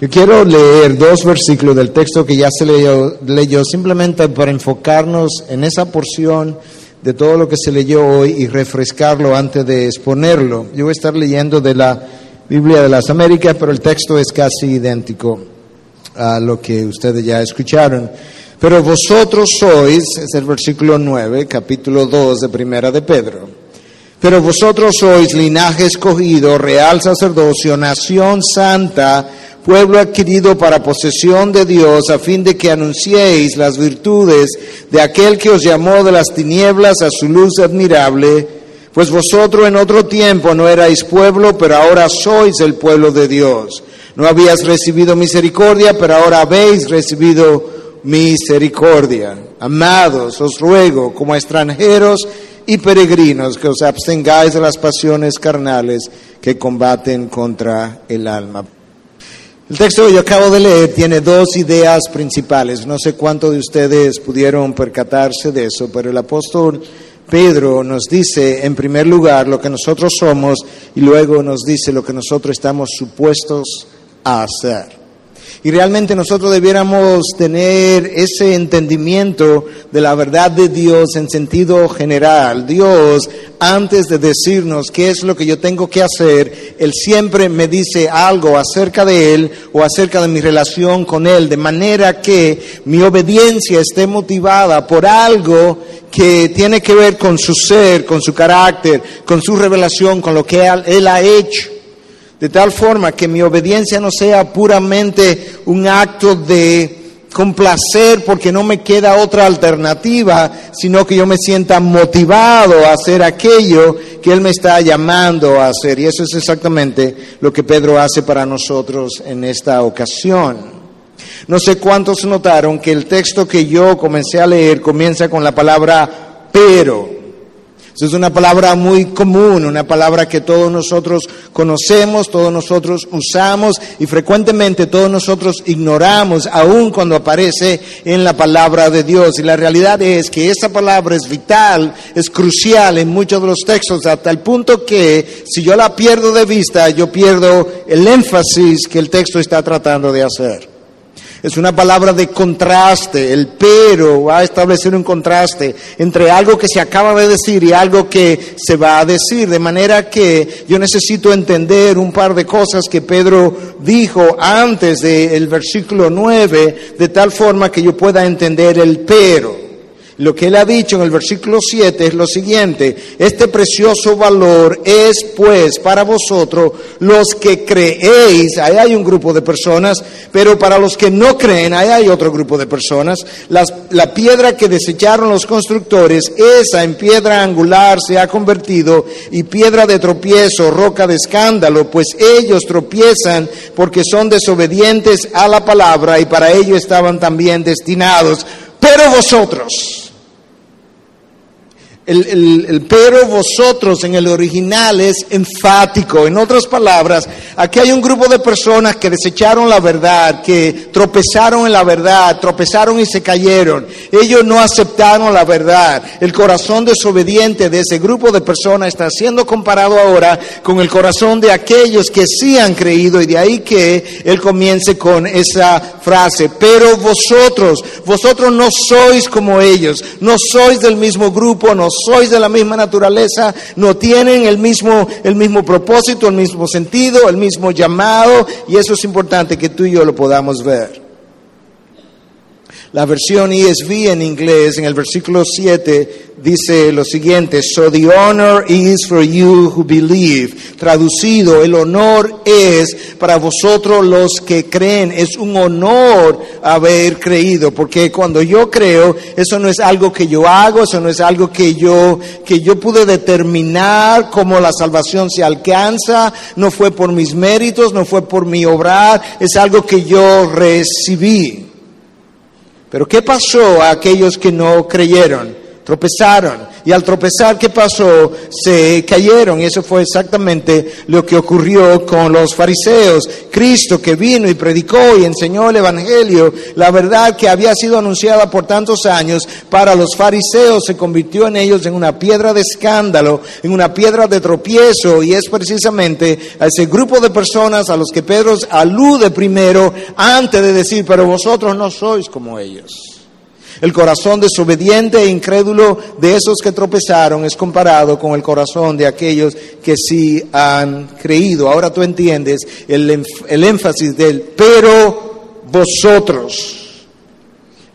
Yo quiero leer dos versículos del texto que ya se leyó, leyó, simplemente para enfocarnos en esa porción de todo lo que se leyó hoy y refrescarlo antes de exponerlo. Yo voy a estar leyendo de la Biblia de las Américas, pero el texto es casi idéntico a lo que ustedes ya escucharon. Pero vosotros sois, es el versículo 9, capítulo 2 de Primera de Pedro. Pero vosotros sois linaje escogido, real sacerdocio, nación santa, pueblo adquirido para posesión de Dios, a fin de que anunciéis las virtudes de aquel que os llamó de las tinieblas a su luz admirable, pues vosotros en otro tiempo no erais pueblo, pero ahora sois el pueblo de Dios. No habías recibido misericordia, pero ahora habéis recibido misericordia. Amados, os ruego, como extranjeros y peregrinos, que os abstengáis de las pasiones carnales que combaten contra el alma. El texto que yo acabo de leer tiene dos ideas principales. No sé cuántos de ustedes pudieron percatarse de eso, pero el apóstol Pedro nos dice en primer lugar lo que nosotros somos y luego nos dice lo que nosotros estamos supuestos a hacer. Y realmente nosotros debiéramos tener ese entendimiento de la verdad de Dios en sentido general. Dios, antes de decirnos qué es lo que yo tengo que hacer, Él siempre me dice algo acerca de Él o acerca de mi relación con Él, de manera que mi obediencia esté motivada por algo que tiene que ver con su ser, con su carácter, con su revelación, con lo que Él ha hecho de tal forma que mi obediencia no sea puramente un acto de complacer porque no me queda otra alternativa, sino que yo me sienta motivado a hacer aquello que Él me está llamando a hacer. Y eso es exactamente lo que Pedro hace para nosotros en esta ocasión. No sé cuántos notaron que el texto que yo comencé a leer comienza con la palabra pero es una palabra muy común, una palabra que todos nosotros conocemos, todos nosotros usamos y frecuentemente todos nosotros ignoramos, aun cuando aparece en la palabra de Dios. Y la realidad es que esa palabra es vital, es crucial en muchos de los textos, hasta el punto que si yo la pierdo de vista, yo pierdo el énfasis que el texto está tratando de hacer. Es una palabra de contraste. El pero va a establecer un contraste entre algo que se acaba de decir y algo que se va a decir. De manera que yo necesito entender un par de cosas que Pedro dijo antes del versículo 9, de tal forma que yo pueda entender el pero. Lo que él ha dicho en el versículo 7 es lo siguiente, este precioso valor es pues para vosotros los que creéis, ahí hay un grupo de personas, pero para los que no creen, ahí hay otro grupo de personas, la piedra que desecharon los constructores, esa en piedra angular se ha convertido y piedra de tropiezo, roca de escándalo, pues ellos tropiezan porque son desobedientes a la palabra y para ello estaban también destinados. Pero vosotros, el, pero vosotros en el original es enfático. En otras palabras, aquí hay un grupo de personas que desecharon la verdad, que tropezaron en la verdad, tropezaron y se cayeron. Ellos no aceptaron la verdad. El corazón desobediente de ese grupo de personas está siendo comparado ahora con el corazón de aquellos que sí han creído y de ahí que él comience con esa frase. Pero vosotros, vosotros no sois como ellos, no sois del mismo grupo, no sois de la misma naturaleza, no tienen el mismo, el mismo propósito, el mismo sentido, el mismo llamado, y eso es importante que tú y yo lo podamos ver. La versión ESV en inglés, en el versículo 7, dice lo siguiente, so the honor is for you who believe. Traducido, el honor es para vosotros los que creen. Es un honor haber creído, porque cuando yo creo, eso no es algo que yo hago, eso no es algo que yo, que yo pude determinar cómo la salvación se alcanza, no fue por mis méritos, no fue por mi obrar, es algo que yo recibí. Pero ¿qué pasó a aquellos que no creyeron? Tropezaron. Y al tropezar, ¿qué pasó? Se cayeron. Y eso fue exactamente lo que ocurrió con los fariseos. Cristo que vino y predicó y enseñó el Evangelio, la verdad que había sido anunciada por tantos años, para los fariseos se convirtió en ellos en una piedra de escándalo, en una piedra de tropiezo. Y es precisamente a ese grupo de personas a los que Pedro alude primero antes de decir, pero vosotros no sois como ellos. El corazón desobediente e incrédulo de esos que tropezaron es comparado con el corazón de aquellos que sí han creído. Ahora tú entiendes el, el énfasis del pero vosotros.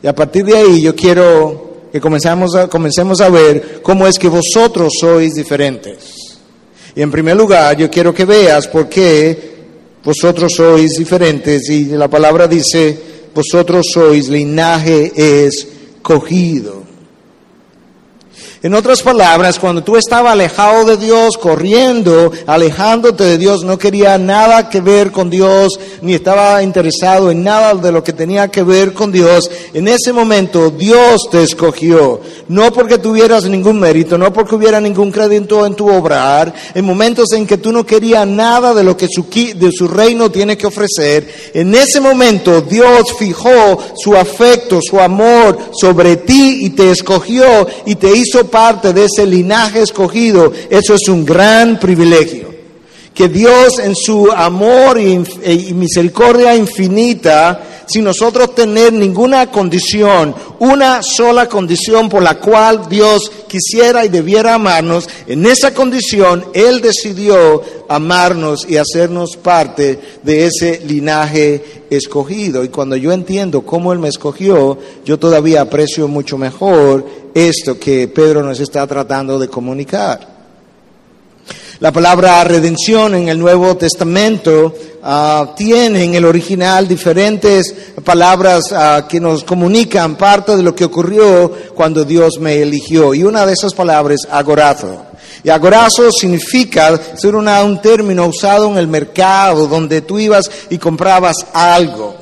Y a partir de ahí yo quiero que comencemos a, comencemos a ver cómo es que vosotros sois diferentes. Y en primer lugar, yo quiero que veas por qué vosotros sois diferentes. Y la palabra dice, vosotros sois linaje es cogido. En otras palabras, cuando tú estabas alejado de Dios, corriendo, alejándote de Dios, no quería nada que ver con Dios, ni estaba interesado en nada de lo que tenía que ver con Dios, en ese momento Dios te escogió. No porque tuvieras ningún mérito, no porque hubiera ningún crédito en tu obrar, en momentos en que tú no querías nada de lo que su, de su reino tiene que ofrecer, en ese momento Dios fijó su afecto, su amor sobre ti y te escogió y te hizo parte de ese linaje escogido, eso es un gran privilegio. Que Dios en su amor y, misericordia infinita, sin nosotros tener ninguna condición, una sola condición por la cual Dios quisiera y debiera amarnos, en esa condición Él decidió amarnos y hacernos parte de ese linaje escogido. Y cuando yo entiendo cómo Él me escogió, yo todavía aprecio mucho mejor esto que Pedro nos está tratando de comunicar. La palabra redención en el Nuevo Testamento ah, tiene en el original diferentes palabras ah, que nos comunican parte de lo que ocurrió cuando Dios me eligió. Y una de esas palabras es agorazo. Y agorazo significa ser un término usado en el mercado donde tú ibas y comprabas algo.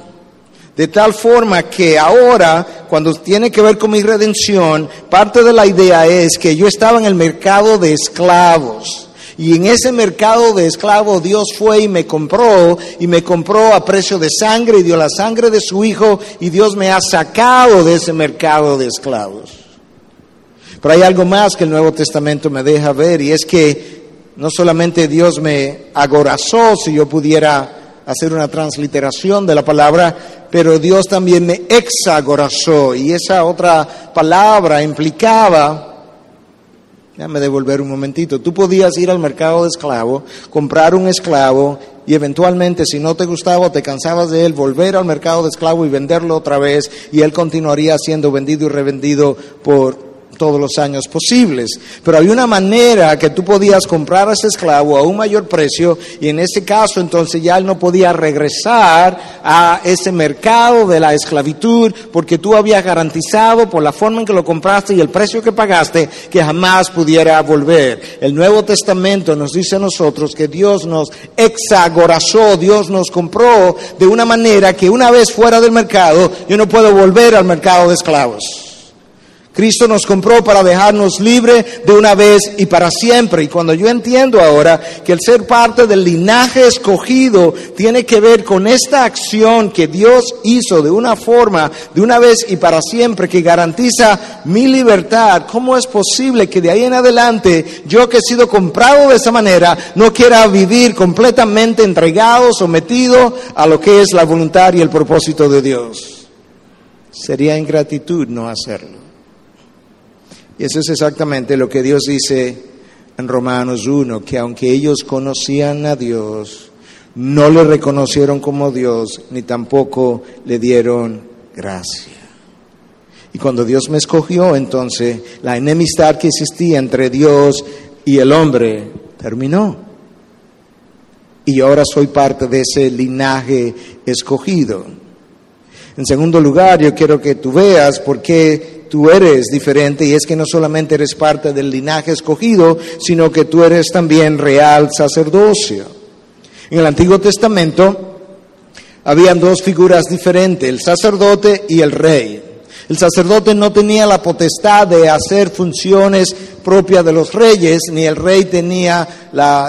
De tal forma que ahora, cuando tiene que ver con mi redención, parte de la idea es que yo estaba en el mercado de esclavos. Y en ese mercado de esclavos Dios fue y me compró y me compró a precio de sangre y dio la sangre de su hijo y Dios me ha sacado de ese mercado de esclavos. Pero hay algo más que el Nuevo Testamento me deja ver y es que no solamente Dios me agorazó si yo pudiera hacer una transliteración de la palabra, pero Dios también me exagorazó y esa otra palabra implicaba, déjame devolver un momentito, tú podías ir al mercado de esclavo, comprar un esclavo y eventualmente si no te gustaba o te cansabas de él, volver al mercado de esclavo y venderlo otra vez y él continuaría siendo vendido y revendido por todos los años posibles. Pero había una manera que tú podías comprar a ese esclavo a un mayor precio y en ese caso entonces ya él no podía regresar a ese mercado de la esclavitud porque tú habías garantizado por la forma en que lo compraste y el precio que pagaste que jamás pudiera volver. El Nuevo Testamento nos dice a nosotros que Dios nos exagorazó, Dios nos compró de una manera que una vez fuera del mercado yo no puedo volver al mercado de esclavos. Cristo nos compró para dejarnos libre de una vez y para siempre. Y cuando yo entiendo ahora que el ser parte del linaje escogido tiene que ver con esta acción que Dios hizo de una forma, de una vez y para siempre, que garantiza mi libertad, ¿cómo es posible que de ahí en adelante yo que he sido comprado de esa manera no quiera vivir completamente entregado, sometido a lo que es la voluntad y el propósito de Dios? Sería ingratitud no hacerlo. Y eso es exactamente lo que Dios dice en Romanos 1, que aunque ellos conocían a Dios, no le reconocieron como Dios, ni tampoco le dieron gracia. Y cuando Dios me escogió, entonces la enemistad que existía entre Dios y el hombre terminó. Y ahora soy parte de ese linaje escogido. En segundo lugar, yo quiero que tú veas por qué tú eres diferente y es que no solamente eres parte del linaje escogido, sino que tú eres también real sacerdocio. En el Antiguo Testamento habían dos figuras diferentes, el sacerdote y el rey. El sacerdote no tenía la potestad de hacer funciones propias de los reyes, ni el rey tenía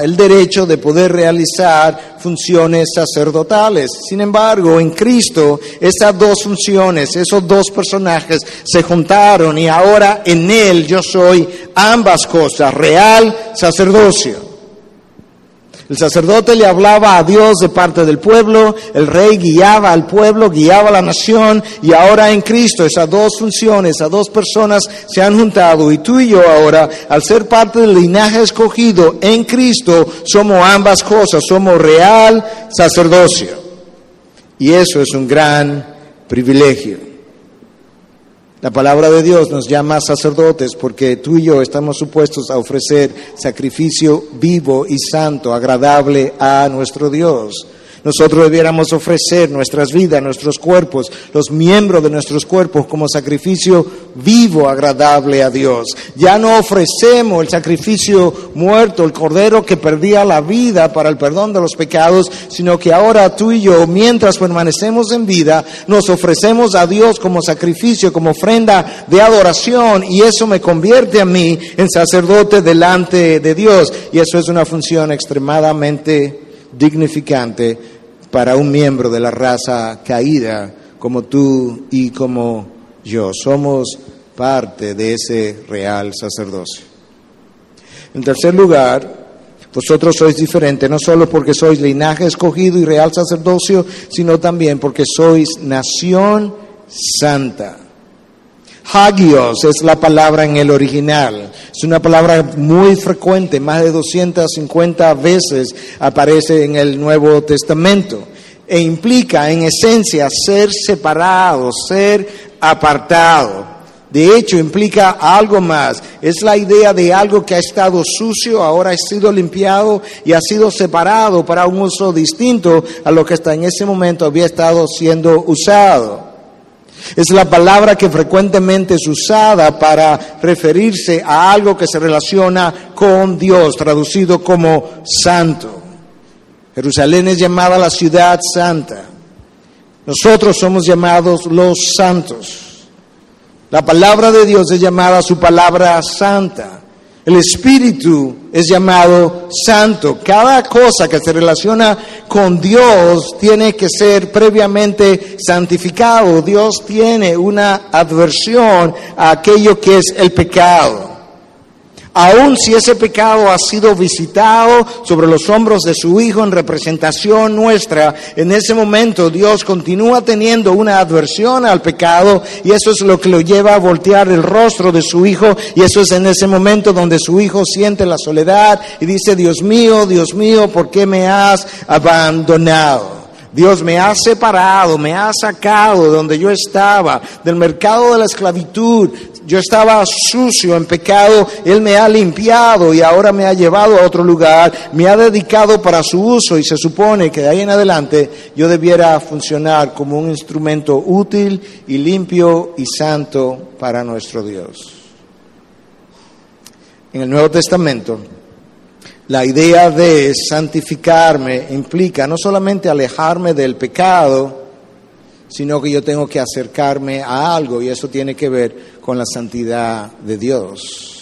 el derecho de poder realizar funciones sacerdotales. Sin embargo, en Cristo esas dos funciones, esos dos personajes se juntaron y ahora en Él yo soy ambas cosas, real sacerdocio. El sacerdote le hablaba a Dios de parte del pueblo, el rey guiaba al pueblo, guiaba a la nación y ahora en Cristo esas dos funciones, esas dos personas se han juntado y tú y yo ahora, al ser parte del linaje escogido en Cristo, somos ambas cosas, somos real sacerdocio. Y eso es un gran privilegio. La palabra de Dios nos llama sacerdotes porque tú y yo estamos supuestos a ofrecer sacrificio vivo y santo, agradable a nuestro Dios. Nosotros debiéramos ofrecer nuestras vidas, nuestros cuerpos, los miembros de nuestros cuerpos como sacrificio vivo, agradable a Dios. Ya no ofrecemos el sacrificio muerto, el cordero que perdía la vida para el perdón de los pecados, sino que ahora tú y yo, mientras permanecemos en vida, nos ofrecemos a Dios como sacrificio, como ofrenda de adoración, y eso me convierte a mí en sacerdote delante de Dios. Y eso es una función extremadamente dignificante para un miembro de la raza caída como tú y como yo. Somos parte de ese real sacerdocio. En tercer lugar, vosotros sois diferentes, no solo porque sois linaje escogido y real sacerdocio, sino también porque sois nación santa. Hagios es la palabra en el original. Es una palabra muy frecuente, más de 250 veces aparece en el Nuevo Testamento. E implica en esencia ser separado, ser apartado. De hecho, implica algo más. Es la idea de algo que ha estado sucio, ahora ha sido limpiado y ha sido separado para un uso distinto a lo que hasta en ese momento había estado siendo usado. Es la palabra que frecuentemente es usada para referirse a algo que se relaciona con Dios, traducido como santo. Jerusalén es llamada la ciudad santa. Nosotros somos llamados los santos. La palabra de Dios es llamada su palabra santa. El Espíritu es llamado santo. Cada cosa que se relaciona con Dios tiene que ser previamente santificado. Dios tiene una adversión a aquello que es el pecado. Aun si ese pecado ha sido visitado sobre los hombros de su Hijo en representación nuestra, en ese momento Dios continúa teniendo una adversión al pecado y eso es lo que lo lleva a voltear el rostro de su Hijo y eso es en ese momento donde su Hijo siente la soledad y dice, Dios mío, Dios mío, ¿por qué me has abandonado? Dios me ha separado, me ha sacado de donde yo estaba, del mercado de la esclavitud, yo estaba sucio en pecado, Él me ha limpiado y ahora me ha llevado a otro lugar, me ha dedicado para su uso y se supone que de ahí en adelante yo debiera funcionar como un instrumento útil y limpio y santo para nuestro Dios. En el Nuevo Testamento, la idea de santificarme implica no solamente alejarme del pecado, sino que yo tengo que acercarme a algo y eso tiene que ver con la santidad de Dios.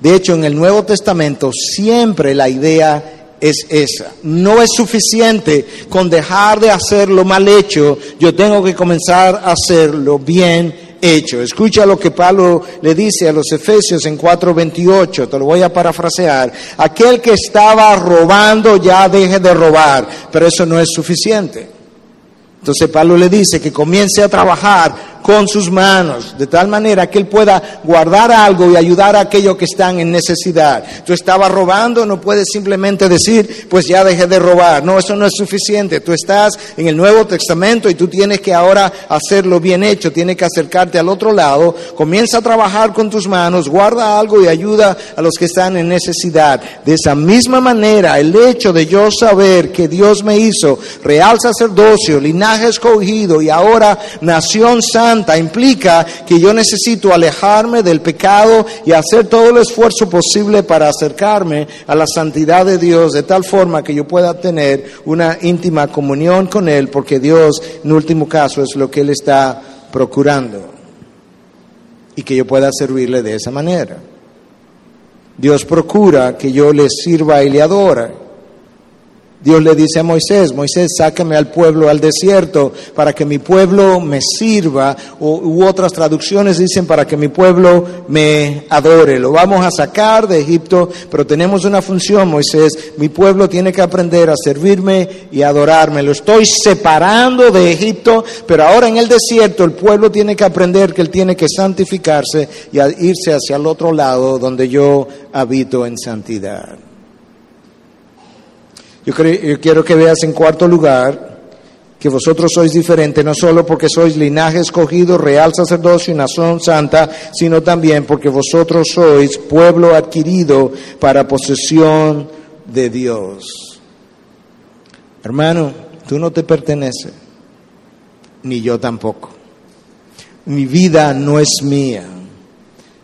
De hecho, en el Nuevo Testamento siempre la idea es esa. No es suficiente con dejar de hacer lo mal hecho, yo tengo que comenzar a hacerlo bien hecho. Escucha lo que Pablo le dice a los Efesios en 4:28, te lo voy a parafrasear. Aquel que estaba robando ya deje de robar, pero eso no es suficiente. Entonces Pablo le dice que comience a trabajar con sus manos, de tal manera que él pueda guardar algo y ayudar a aquellos que están en necesidad. Tú estabas robando, no puedes simplemente decir, pues ya dejé de robar. No, eso no es suficiente. Tú estás en el Nuevo Testamento y tú tienes que ahora hacerlo bien hecho, tienes que acercarte al otro lado, comienza a trabajar con tus manos, guarda algo y ayuda a los que están en necesidad. De esa misma manera, el hecho de yo saber que Dios me hizo real sacerdocio, linaje escogido y ahora nación santa, implica que yo necesito alejarme del pecado y hacer todo el esfuerzo posible para acercarme a la santidad de Dios de tal forma que yo pueda tener una íntima comunión con Él, porque Dios, en último caso, es lo que Él está procurando. y que yo pueda servirle de esa manera. Dios procura que yo le sirva y le adora. Dios le dice a Moisés, Moisés, sácame al pueblo al desierto para que mi pueblo me sirva, o, u otras traducciones dicen para que mi pueblo me adore. Lo vamos a sacar de Egipto, pero tenemos una función, Moisés, mi pueblo tiene que aprender a servirme y adorarme. Lo estoy separando de Egipto, pero ahora en el desierto el pueblo tiene que aprender que él tiene que santificarse y irse hacia el otro lado donde yo habito en santidad. Yo, quiero que veas en cuarto lugar que vosotros sois diferentes, no solo porque sois linaje escogido, real sacerdocio y nación santa, sino también porque vosotros sois pueblo adquirido para posesión de Dios. Hermano, tú no te perteneces, ni yo tampoco. Mi vida no es mía.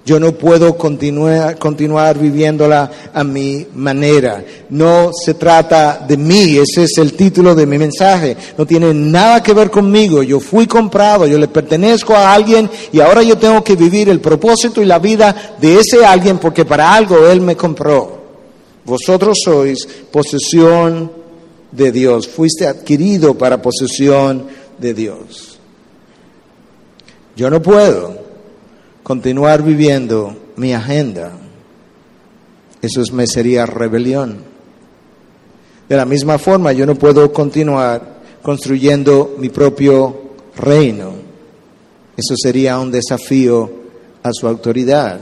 Yo no puedo continuar, viviéndola a mi manera. No se trata de mí, ese es el título de mi mensaje. No tiene nada que ver conmigo. Yo fui comprado, yo le pertenezco a alguien y ahora yo tengo que vivir el propósito y la vida de ese alguien porque para algo Él me compró. Vosotros sois posesión de Dios, fuiste adquirido para posesión de Dios. Yo no puedo continuar viviendo mi agenda. Eso es, me sería rebelión. De la misma forma, yo no puedo continuar construyendo mi propio reino. Eso sería un desafío a su autoridad.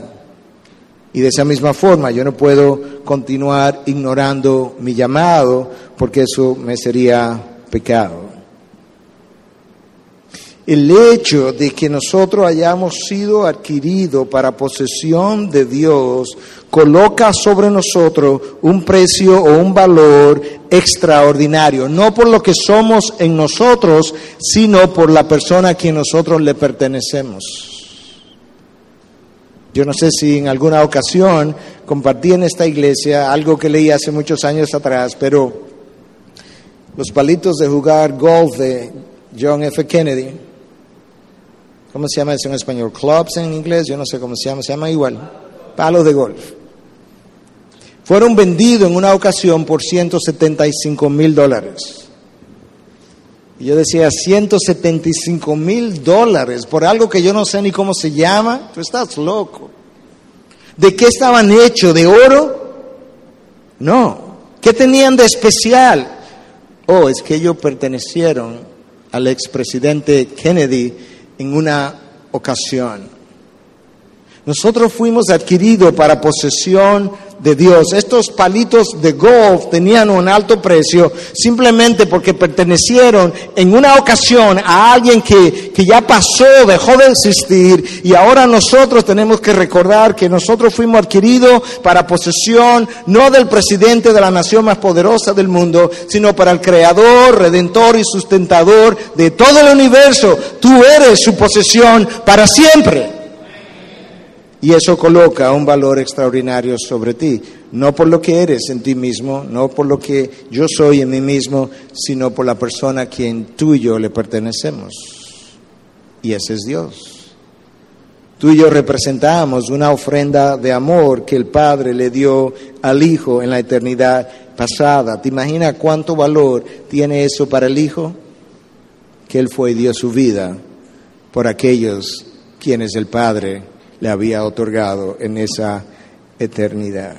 Y de esa misma forma, yo no puedo continuar ignorando mi llamado porque eso me sería pecado. El hecho de que nosotros hayamos sido adquiridos para posesión de Dios coloca sobre nosotros un precio o un valor extraordinario, no por lo que somos en nosotros, sino por la persona a quien nosotros le pertenecemos. Yo no sé si en alguna ocasión compartí en esta iglesia algo que leí hace muchos años atrás, pero los palitos de jugar golf de John F. Kennedy, ¿Cómo se llama eso en español? Clubs en inglés, yo no sé cómo se llama, se llama igual. Palos de golf. Fueron vendidos en una ocasión por 175 mil dólares. Y yo decía, 175 mil dólares por algo que yo no sé ni cómo se llama. Tú estás loco. ¿De qué estaban hechos? ¿De oro? No. ¿Qué tenían de especial? Oh, es que ellos pertenecieron al expresidente Kennedy en una ocasión. Nosotros fuimos adquiridos para posesión de Dios. Estos palitos de golf tenían un alto precio simplemente porque pertenecieron en una ocasión a alguien que, que ya pasó, dejó de existir y ahora nosotros tenemos que recordar que nosotros fuimos adquiridos para posesión no del presidente de la nación más poderosa del mundo, sino para el creador, redentor y sustentador de todo el universo. Tú eres su posesión para siempre. Y eso coloca un valor extraordinario sobre ti, no por lo que eres en ti mismo, no por lo que yo soy en mí mismo, sino por la persona a quien tú y yo le pertenecemos. Y ese es Dios. Tú y yo representamos una ofrenda de amor que el Padre le dio al Hijo en la eternidad pasada. ¿Te imaginas cuánto valor tiene eso para el Hijo? Que Él fue y dio su vida por aquellos quienes el Padre le había otorgado en esa eternidad.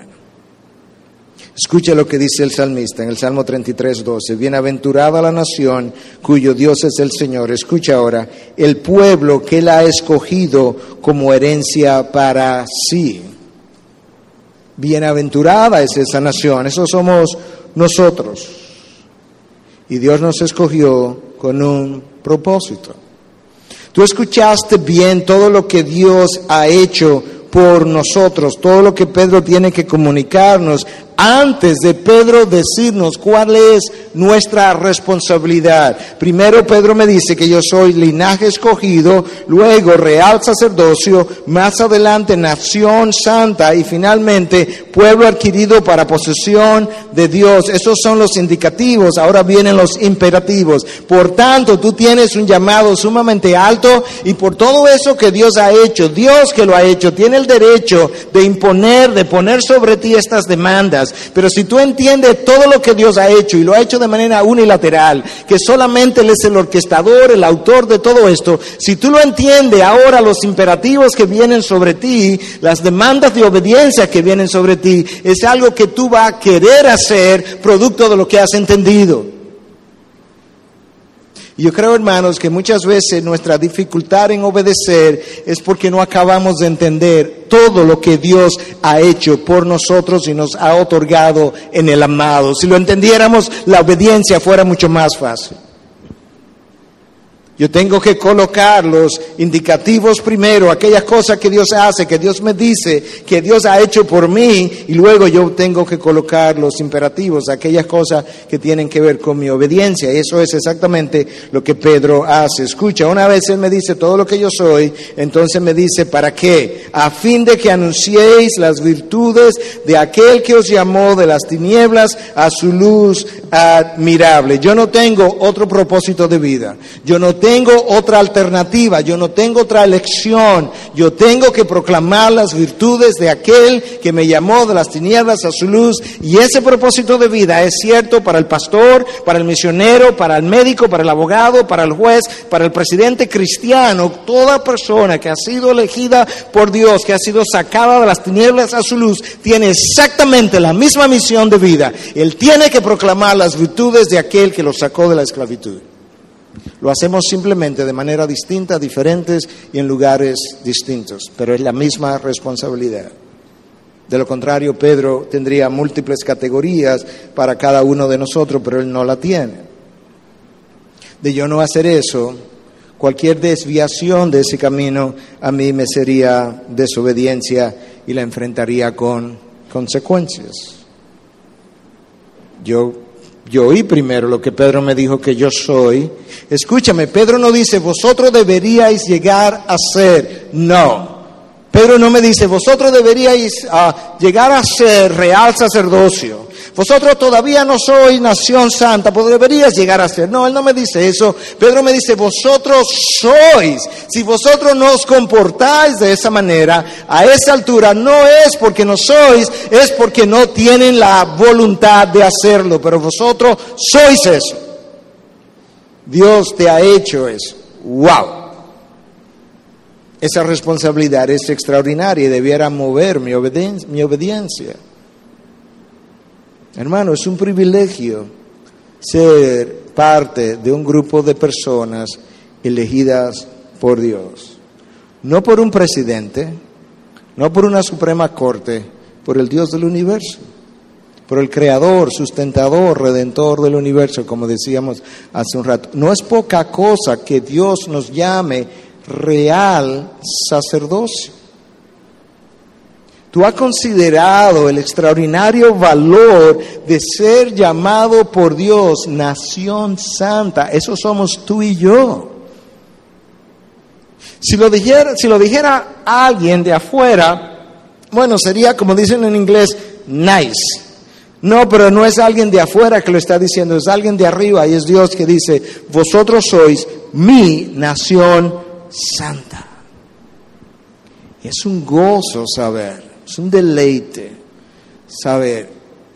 Escucha lo que dice el salmista en el Salmo 33, 12. Bienaventurada la nación cuyo Dios es el Señor. Escucha ahora, el pueblo que él ha escogido como herencia para sí. Bienaventurada es esa nación, esos somos nosotros. Y Dios nos escogió con un propósito. Tú escuchaste bien todo lo que Dios ha hecho por nosotros, todo lo que Pedro tiene que comunicarnos. Antes de Pedro decirnos cuál es nuestra responsabilidad. Primero Pedro me dice que yo soy linaje escogido, luego real sacerdocio, más adelante nación santa y finalmente pueblo adquirido para posesión de Dios. Esos son los indicativos, ahora vienen los imperativos. Por tanto, tú tienes un llamado sumamente alto y por todo eso que Dios ha hecho, Dios que lo ha hecho, tiene el derecho de imponer, de poner sobre ti estas demandas. Pero si tú entiendes todo lo que Dios ha hecho y lo ha hecho de manera unilateral, que solamente Él es el orquestador, el autor de todo esto, si tú lo entiendes ahora los imperativos que vienen sobre ti, las demandas de obediencia que vienen sobre ti, es algo que tú vas a querer hacer producto de lo que has entendido. Yo creo, hermanos, que muchas veces nuestra dificultad en obedecer es porque no acabamos de entender todo lo que Dios ha hecho por nosotros y nos ha otorgado en el amado. Si lo entendiéramos, la obediencia fuera mucho más fácil. Yo tengo que colocar los indicativos primero, aquellas cosas que Dios hace, que Dios me dice, que Dios ha hecho por mí, y luego yo tengo que colocar los imperativos, aquellas cosas que tienen que ver con mi obediencia. Y eso es exactamente lo que Pedro hace. Escucha, una vez Él me dice todo lo que yo soy, entonces me dice, ¿para qué? A fin de que anunciéis las virtudes de aquel que os llamó de las tinieblas a su luz admirable. Yo no tengo otro propósito de vida. Yo no tengo otra alternativa, yo no tengo otra elección, yo tengo que proclamar las virtudes de aquel que me llamó de las tinieblas a su luz y ese propósito de vida es cierto para el pastor, para el misionero, para el médico, para el abogado, para el juez, para el presidente cristiano, toda persona que ha sido elegida por Dios, que ha sido sacada de las tinieblas a su luz, tiene exactamente la misma misión de vida. Él tiene que proclamar las virtudes de aquel que lo sacó de la esclavitud. Lo hacemos simplemente de manera distinta, diferentes y en lugares distintos, pero es la misma responsabilidad. De lo contrario, Pedro tendría múltiples categorías para cada uno de nosotros, pero él no la tiene. De yo no hacer eso, cualquier desviación de ese camino a mí me sería desobediencia y la enfrentaría con consecuencias. Yo yo oí primero lo que Pedro me dijo que yo soy. Escúchame, Pedro no dice, vosotros deberíais llegar a ser. No. Pedro no me dice, vosotros deberíais ah, llegar a ser real sacerdocio. Vosotros todavía no sois nación santa, pues deberías llegar a ser. No, él no me dice eso. Pedro me dice, vosotros sois. Si vosotros no os comportáis de esa manera, a esa altura, no es porque no sois, es porque no tienen la voluntad de hacerlo. Pero vosotros sois eso. Dios te ha hecho eso. ¡Wow! Esa responsabilidad es extraordinaria y debiera mover mi, obediencia. Hermano, es un privilegio ser parte de un grupo de personas elegidas por Dios. No por un presidente, no por una Suprema Corte, por el Dios del universo, por el Creador, sustentador, redentor del universo, como decíamos hace un rato. No es poca cosa que Dios nos llame real sacerdocio. Tú has considerado el extraordinario valor de ser llamado por Dios nación santa. Eso somos tú y yo. Si lo dijera, si lo dijera alguien de afuera, bueno, sería como dicen en inglés, nice. No, pero no es alguien de afuera que lo está diciendo, es alguien de arriba y es Dios que dice, vosotros sois mi nación santa. Es un gozo saber es un deleite saber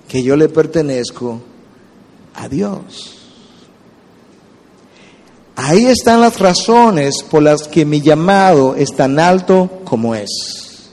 que yo le pertenezco a Dios. Ahí están las razones por las que mi llamado es tan alto como es.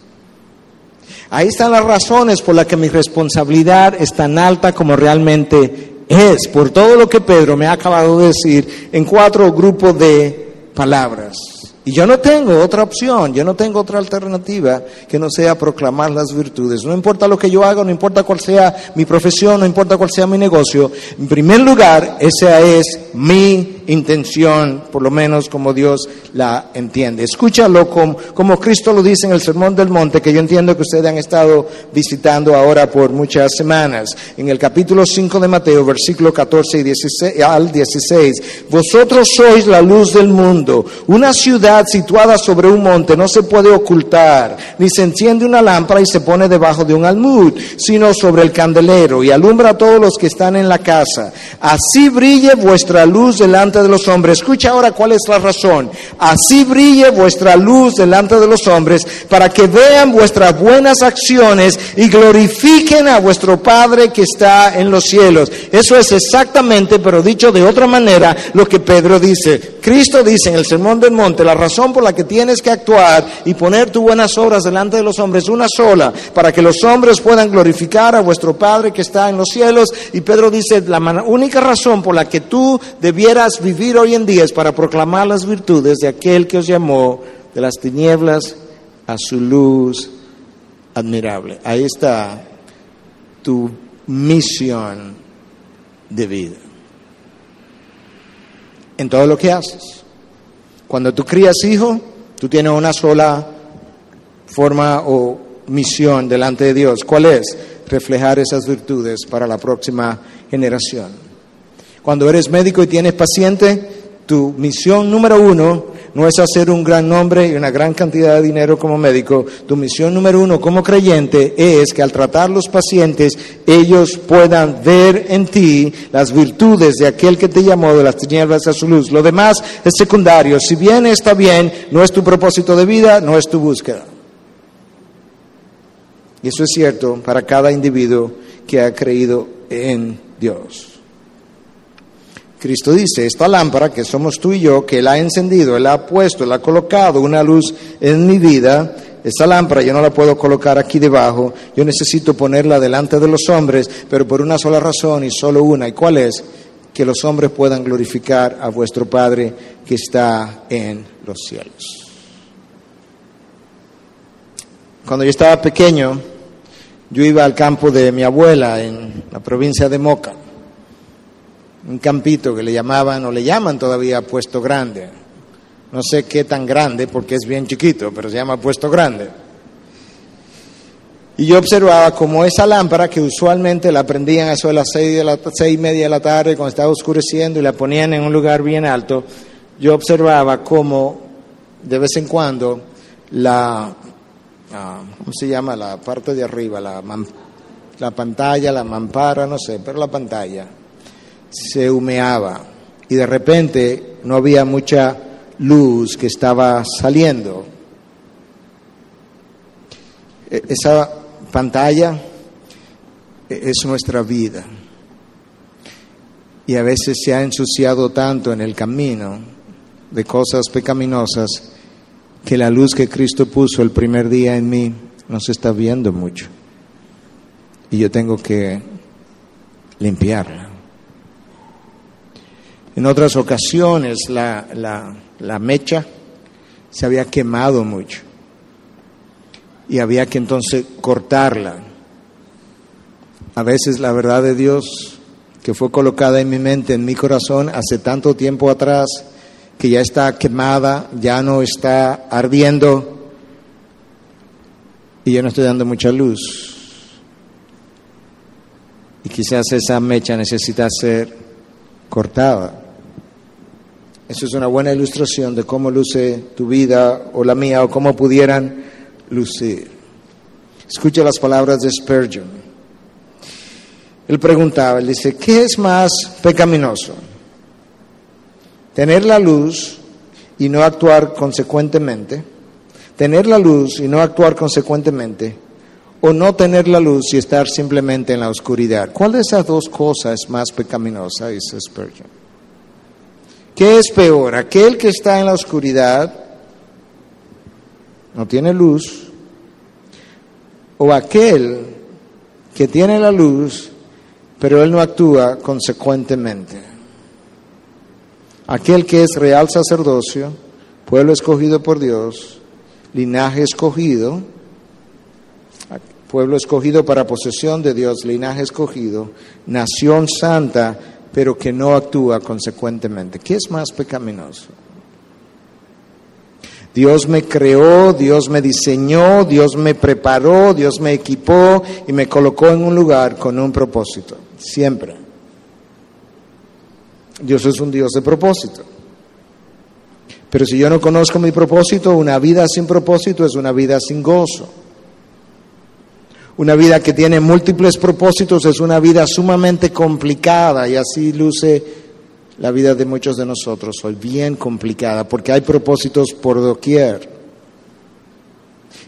Ahí están las razones por las que mi responsabilidad es tan alta como realmente es, por todo lo que Pedro me ha acabado de decir en cuatro grupos de palabras. Y yo no tengo otra opción, yo no tengo otra alternativa que no sea proclamar las virtudes. No importa lo que yo haga, no importa cuál sea mi profesión, no importa cuál sea mi negocio. En primer lugar, esa es mi intención, por lo menos como Dios la entiende. Escúchalo como, Cristo lo dice en el Sermón del Monte, que yo entiendo que ustedes han estado visitando ahora por muchas semanas. En el capítulo 5 de Mateo, versículo 14 y 16, al 16, vosotros sois la luz del mundo. Una ciudad situada sobre un monte no se puede ocultar, ni se enciende una lámpara y se pone debajo de un almud, sino sobre el candelero y alumbra a todos los que están en la casa. Así brille vuestra luz delante de los hombres. Escucha ahora cuál es la razón. Así brille vuestra luz delante de los hombres para que vean vuestras buenas acciones y glorifiquen a vuestro Padre que está en los cielos. Eso es exactamente, pero dicho de otra manera, lo que Pedro dice. Cristo dice en el Sermón del Monte, la razón por la que tienes que actuar y poner tus buenas obras delante de los hombres, una sola, para que los hombres puedan glorificar a vuestro Padre que está en los cielos. Y Pedro dice, la única razón por la que tú debieras vivir hoy en día es para proclamar las virtudes de aquel que os llamó de las tinieblas a su luz admirable. Ahí está tu misión de vida. En todo lo que haces. Cuando tú crías hijo, tú tienes una sola forma o misión delante de Dios. ¿Cuál es? Reflejar esas virtudes para la próxima generación. Cuando eres médico y tienes paciente, tu misión número uno no es hacer un gran nombre y una gran cantidad de dinero como médico. Tu misión número uno como creyente es que al tratar los pacientes ellos puedan ver en ti las virtudes de aquel que te llamó de las tinieblas a su luz. Lo demás es secundario. Si bien está bien, no es tu propósito de vida, no es tu búsqueda. Y eso es cierto para cada individuo que ha creído en Dios. Cristo dice, esta lámpara que somos tú y yo, que Él ha encendido, Él ha puesto, Él ha colocado una luz en mi vida, esta lámpara yo no la puedo colocar aquí debajo, yo necesito ponerla delante de los hombres, pero por una sola razón y solo una. ¿Y cuál es? Que los hombres puedan glorificar a vuestro Padre que está en los cielos. Cuando yo estaba pequeño, yo iba al campo de mi abuela en la provincia de Moca un campito que le llamaban o le llaman todavía Puesto Grande. No sé qué tan grande porque es bien chiquito, pero se llama Puesto Grande. Y yo observaba como esa lámpara que usualmente la prendían a eso de las seis, de la, seis y media de la tarde cuando estaba oscureciendo y la ponían en un lugar bien alto, yo observaba como de vez en cuando la, ah, ¿cómo se llama? La parte de arriba, la, la pantalla, la mampara, no sé, pero la pantalla se humeaba y de repente no había mucha luz que estaba saliendo. E-, esa pantalla e-, es nuestra vida y a veces se ha ensuciado tanto en el camino de cosas pecaminosas que la luz que Cristo puso el primer día en mí no se está viendo mucho y yo tengo que limpiarla. En otras ocasiones la, la, mecha se había quemado mucho y había que entonces cortarla. A veces la verdad de Dios que fue colocada en mi mente, en mi corazón, hace tanto tiempo atrás, que ya está quemada, ya no está ardiendo y yo no estoy dando mucha luz. Y quizás esa mecha necesita ser cortada. Eso es una buena ilustración de cómo luce tu vida o la mía o cómo pudieran lucir. Escucha las palabras de Spurgeon. Él preguntaba, él dice, ¿qué es más pecaminoso? Tener la luz y no actuar consecuentemente, tener la luz y no actuar consecuentemente, o no tener la luz y estar simplemente en la oscuridad. ¿Cuál de esas dos cosas es más pecaminosa? Dice Spurgeon. ¿Qué es peor? ¿Aquel que está en la oscuridad, no tiene luz, o aquel que tiene la luz, pero él no actúa consecuentemente? Aquel que es real sacerdocio, pueblo escogido por Dios, linaje escogido, pueblo escogido para posesión de Dios, linaje escogido, nación santa, pero que no actúa consecuentemente. ¿Qué es más pecaminoso? Dios me creó, Dios me diseñó, Dios me preparó, Dios me equipó y me colocó en un lugar con un propósito, siempre. Dios es un Dios de propósito. Pero si yo no conozco mi propósito, una vida sin propósito es una vida sin gozo. Una vida que tiene múltiples propósitos es una vida sumamente complicada y así luce la vida de muchos de nosotros, hoy bien complicada, porque hay propósitos por doquier.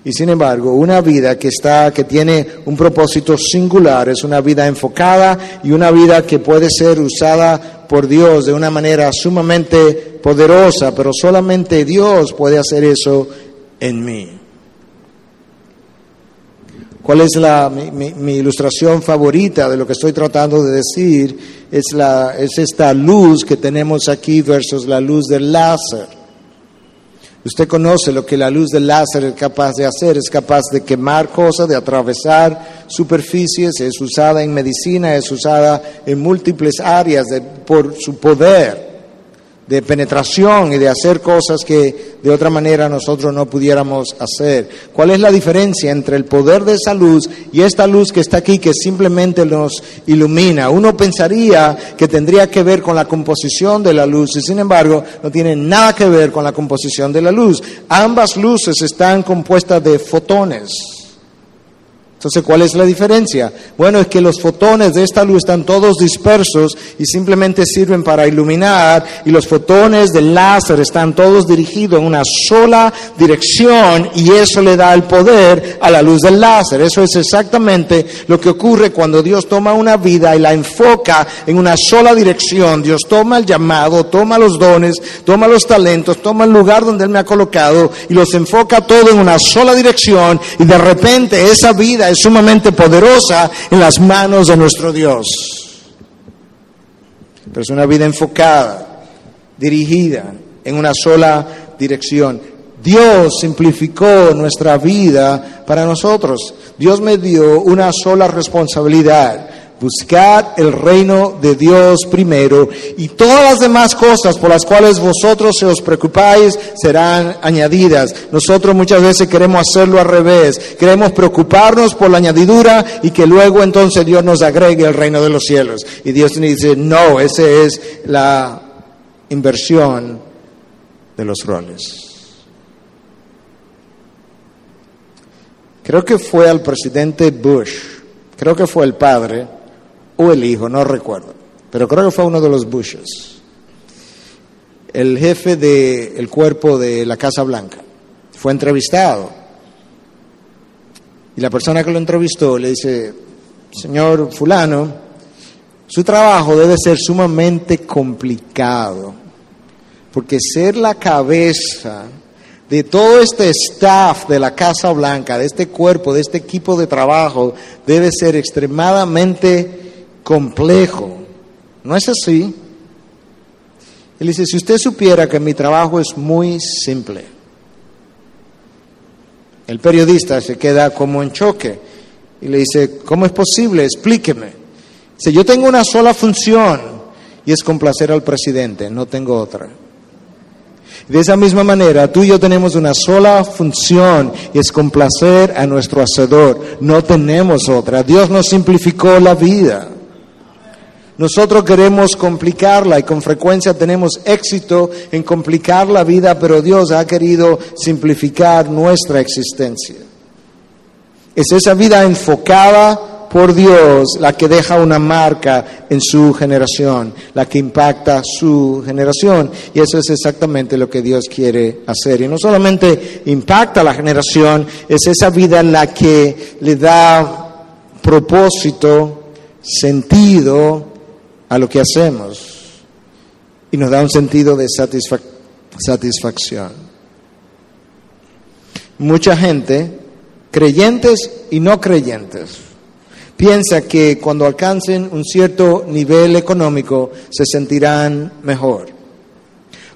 Y sin embargo, una vida que está que tiene un propósito singular es una vida enfocada y una vida que puede ser usada por Dios de una manera sumamente poderosa, pero solamente Dios puede hacer eso en mí. ¿Cuál es la, mi, ilustración favorita de lo que estoy tratando de decir? Es, la, es esta luz que tenemos aquí versus la luz del láser. Usted conoce lo que la luz del láser es capaz de hacer, es capaz de quemar cosas, de atravesar superficies, es usada en medicina, es usada en múltiples áreas por su poder de penetración y de hacer cosas que de otra manera nosotros no pudiéramos hacer. ¿Cuál es la diferencia entre el poder de esa luz y esta luz que está aquí que simplemente nos ilumina? Uno pensaría que tendría que ver con la composición de la luz y sin embargo no tiene nada que ver con la composición de la luz. Ambas luces están compuestas de fotones. Entonces, ¿cuál es la diferencia? Bueno, es que los fotones de esta luz están todos dispersos y simplemente sirven para iluminar y los fotones del láser están todos dirigidos en una sola dirección y eso le da el poder a la luz del láser. Eso es exactamente lo que ocurre cuando Dios toma una vida y la enfoca en una sola dirección. Dios toma el llamado, toma los dones, toma los talentos, toma el lugar donde Él me ha colocado y los enfoca todo en una sola dirección y de repente esa vida es sumamente poderosa en las manos de nuestro Dios. Pero es una vida enfocada, dirigida en una sola dirección. Dios simplificó nuestra vida para nosotros. Dios me dio una sola responsabilidad Buscad el reino de Dios primero y todas las demás cosas por las cuales vosotros se os preocupáis serán añadidas. Nosotros muchas veces queremos hacerlo al revés. Queremos preocuparnos por la añadidura y que luego entonces Dios nos agregue el reino de los cielos. Y Dios dice, no, esa es la inversión de los roles. Creo que fue al presidente Bush, creo que fue el padre, o el hijo, no recuerdo, pero creo que fue uno de los Bushes, el jefe del cuerpo de la Casa Blanca, fue entrevistado. Y la persona que lo entrevistó le dice, señor fulano, su trabajo debe ser sumamente complicado, porque ser la cabeza de todo este staff de la Casa Blanca, de este cuerpo, de este equipo de trabajo, debe ser extremadamente complejo. ¿No es así? Él dice, si usted supiera que mi trabajo es muy simple. El periodista se queda como en choque y le dice, ¿cómo es posible? Explíqueme. Dice, yo tengo una sola función y es complacer al presidente, no tengo otra. De esa misma manera, tú y yo tenemos una sola función y es complacer a nuestro Hacedor, no tenemos otra. Dios nos simplificó la vida. Nosotros queremos complicarla y con frecuencia tenemos éxito en complicar la vida, pero Dios ha querido simplificar nuestra existencia. Es esa vida enfocada por Dios la que deja una marca en su generación, la que impacta su generación. Y eso es exactamente lo que Dios quiere hacer. Y no solamente impacta la generación, es esa vida la que le da propósito, sentido, a lo que hacemos y nos da un sentido de satisfacción. Mucha gente, creyentes y no creyentes, piensa que cuando alcancen un cierto nivel económico se sentirán mejor.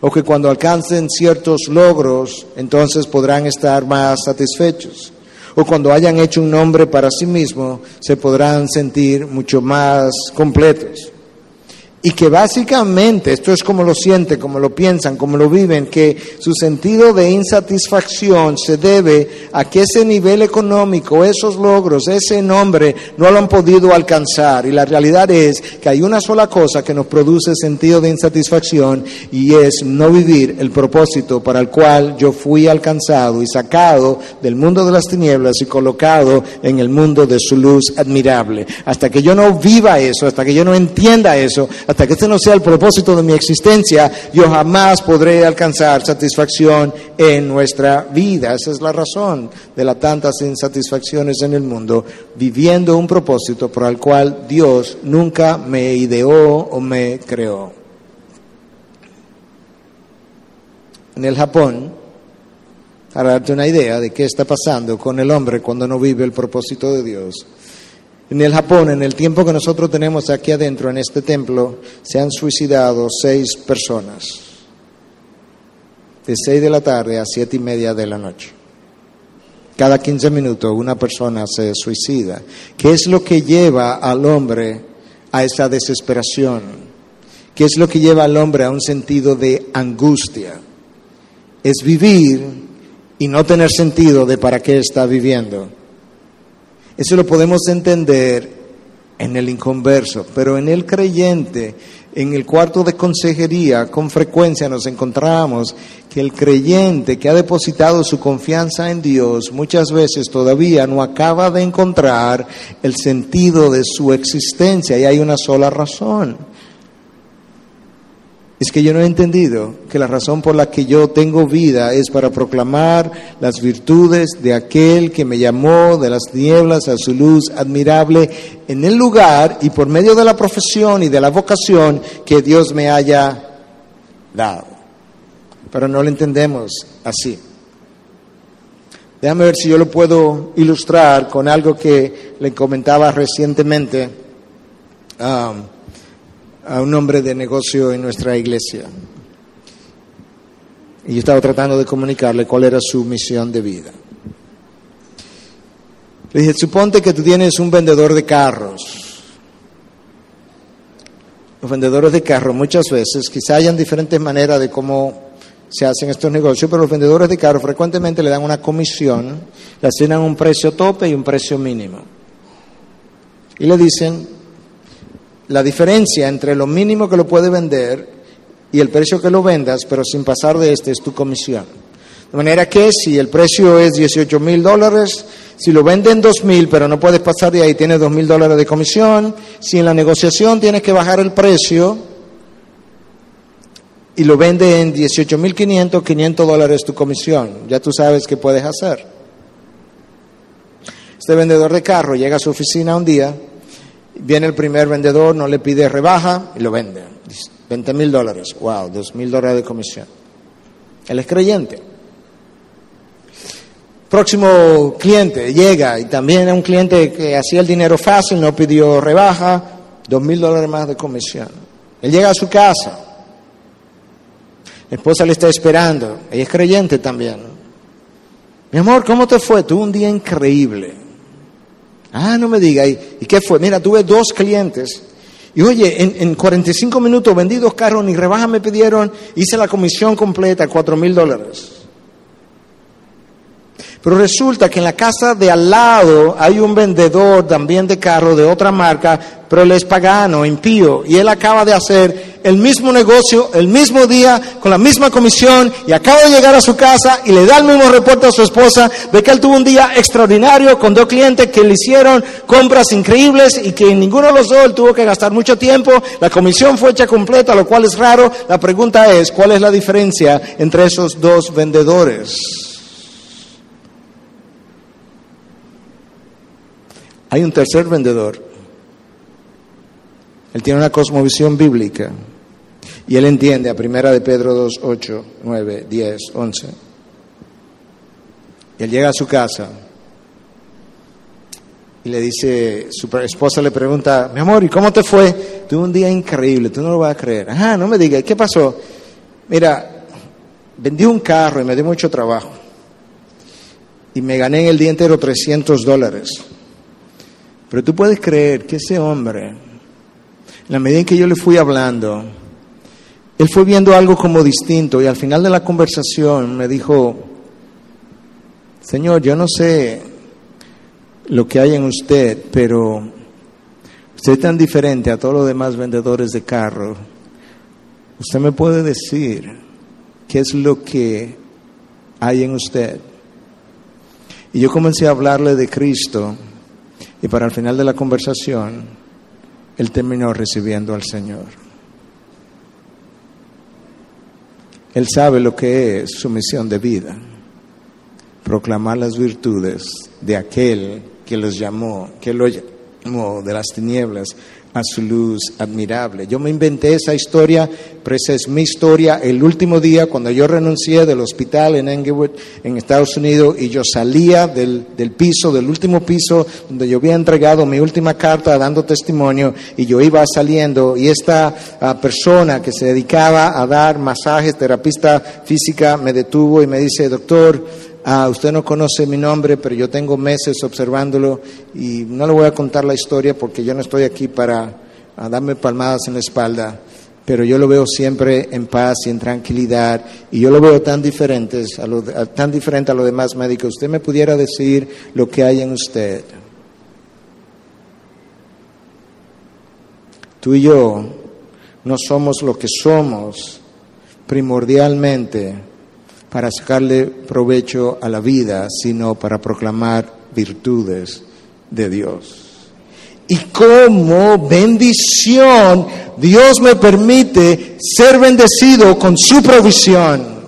o que cuando alcancen ciertos logros, entonces podrán estar más satisfechos, o cuando hayan hecho un nombre para sí mismos, se podrán sentir mucho más completos. Y que básicamente, esto es como lo sienten, como lo piensan, como lo viven, que su sentido de insatisfacción se debe a que ese nivel económico, esos logros, ese nombre, no lo han podido alcanzar. Y la realidad es que hay una sola cosa que nos produce sentido de insatisfacción y es no vivir el propósito para el cual yo fui alcanzado y sacado del mundo de las tinieblas y colocado en el mundo de su luz admirable. Hasta que yo no viva eso, hasta que yo no entienda eso, hasta que este no sea el propósito de mi existencia, yo jamás podré alcanzar satisfacción en nuestra vida. Esa es la razón de las tantas insatisfacciones en el mundo, viviendo un propósito por el cual Dios nunca me ideó o me creó. En el Japón, para darte una idea de qué está pasando con el hombre cuando no vive el propósito de Dios, en el Japón, en el tiempo que nosotros tenemos aquí adentro, en este templo, se han suicidado seis personas, de seis de la tarde a siete y media de la noche. Cada 15 minutos una persona se suicida. ¿Qué es lo que lleva al hombre a esa desesperación? ¿Qué es lo que lleva al hombre a un sentido de angustia? Es vivir y no tener sentido de para qué está viviendo. Eso lo podemos entender en el inconverso, pero en el creyente, en el cuarto de consejería, con frecuencia nos encontramos que el creyente que ha depositado su confianza en Dios muchas veces todavía no acaba de encontrar el sentido de su existencia y hay una sola razón es que yo no he entendido que la razón por la que yo tengo vida es para proclamar las virtudes de aquel que me llamó de las nieblas a su luz admirable en el lugar y por medio de la profesión y de la vocación que Dios me haya dado. Pero no lo entendemos así. Déjame ver si yo lo puedo ilustrar con algo que le comentaba recientemente. Um, a un hombre de negocio en nuestra iglesia. Y yo estaba tratando de comunicarle cuál era su misión de vida. Le dije, suponte que tú tienes un vendedor de carros. Los vendedores de carros muchas veces, quizá hayan diferentes maneras de cómo se hacen estos negocios, pero los vendedores de carros frecuentemente le dan una comisión, le asignan un precio tope y un precio mínimo. Y le dicen, la diferencia entre lo mínimo que lo puede vender y el precio que lo vendas, pero sin pasar de este, es tu comisión. De manera que si el precio es 18 mil dólares, si lo venden 2 mil, pero no puedes pasar de ahí, tienes 2 mil dólares de comisión. Si en la negociación tienes que bajar el precio y lo vende en 18 mil 500, 500 dólares tu comisión. Ya tú sabes qué puedes hacer. Este vendedor de carro llega a su oficina un día Viene el primer vendedor, no le pide rebaja y lo vende. 20 mil dólares. Wow, 2 mil dólares de comisión. Él es creyente. Próximo cliente llega y también es un cliente que hacía el dinero fácil, no pidió rebaja, 2 mil dólares más de comisión. Él llega a su casa. La esposa le está esperando. Ella es creyente también. Mi amor, ¿cómo te fue? Tuve un día increíble. Ah, no me diga. ¿Y, qué fue? Mira, tuve dos clientes. Y oye, en, en 45 minutos vendí dos carros, ni rebaja me pidieron, hice la comisión completa, cuatro mil dólares. Pero resulta que en la casa de al lado hay un vendedor también de carro de otra marca, pero él es pagano, impío, y él acaba de hacer el mismo negocio, el mismo día, con la misma comisión, y acaba de llegar a su casa y le da el mismo reporte a su esposa de que él tuvo un día extraordinario con dos clientes que le hicieron compras increíbles y que en ninguno de los dos él tuvo que gastar mucho tiempo, la comisión fue hecha completa, lo cual es raro. La pregunta es, ¿cuál es la diferencia entre esos dos vendedores? Hay un tercer vendedor. Él tiene una cosmovisión bíblica y él entiende a primera de Pedro 2, 8, 9, 10, 11. Y él llega a su casa y le dice, su esposa le pregunta, mi amor, ¿y cómo te fue? Tuve un día increíble, tú no lo vas a creer. Ajá, no me digas, ¿qué pasó? Mira, vendí un carro y me dio mucho trabajo. Y me gané en el día entero 300 dólares. Pero tú puedes creer que ese hombre, en la medida en que yo le fui hablando, él fue viendo algo como distinto y al final de la conversación me dijo, Señor, yo no sé lo que hay en usted, pero usted es tan diferente a todos los demás vendedores de carros. Usted me puede decir qué es lo que hay en usted. Y yo comencé a hablarle de Cristo y para el final de la conversación, él terminó recibiendo al Señor. Él sabe lo que es su misión de vida, proclamar las virtudes de aquel que los llamó, que lo llamó de las tinieblas a su luz admirable. Yo me inventé esa historia, pero esa es mi historia. El último día, cuando yo renuncié del hospital en Englewood, en Estados Unidos, y yo salía del, del, piso, del último piso, donde yo había entregado mi última carta dando testimonio, y yo iba saliendo, y esta uh, persona que se dedicaba a dar masajes, terapista física, me detuvo y me dice, doctor, Ah, usted no conoce mi nombre, pero yo tengo meses observándolo y no le voy a contar la historia porque yo no estoy aquí para darme palmadas en la espalda, pero yo lo veo siempre en paz y en tranquilidad y yo lo veo tan diferente a lo, tan diferente a los demás médicos. Usted me pudiera decir lo que hay en usted. Tú y yo no somos lo que somos primordialmente para sacarle provecho a la vida, sino para proclamar virtudes de Dios. Y como bendición, Dios me permite ser bendecido con su provisión.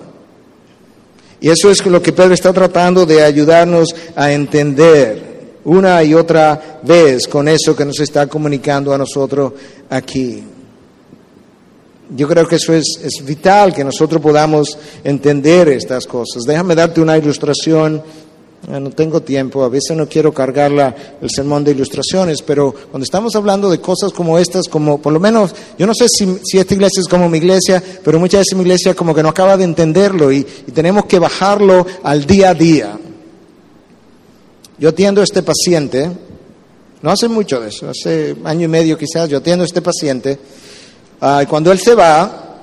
Y eso es lo que Pedro está tratando de ayudarnos a entender una y otra vez con eso que nos está comunicando a nosotros aquí. Yo creo que eso es, es, vital, que nosotros podamos entender estas cosas. Déjame darte una ilustración. Eh, no tengo tiempo, a veces no quiero cargar la, el sermón de ilustraciones, pero cuando estamos hablando de cosas como estas, como por lo menos, yo no sé si, si esta iglesia es como mi iglesia, pero muchas veces mi iglesia como que no acaba de entenderlo y, y tenemos que bajarlo al día a día. Yo atiendo a este paciente, no hace mucho de eso, hace año y medio quizás, yo atiendo a este paciente Cuando él se va,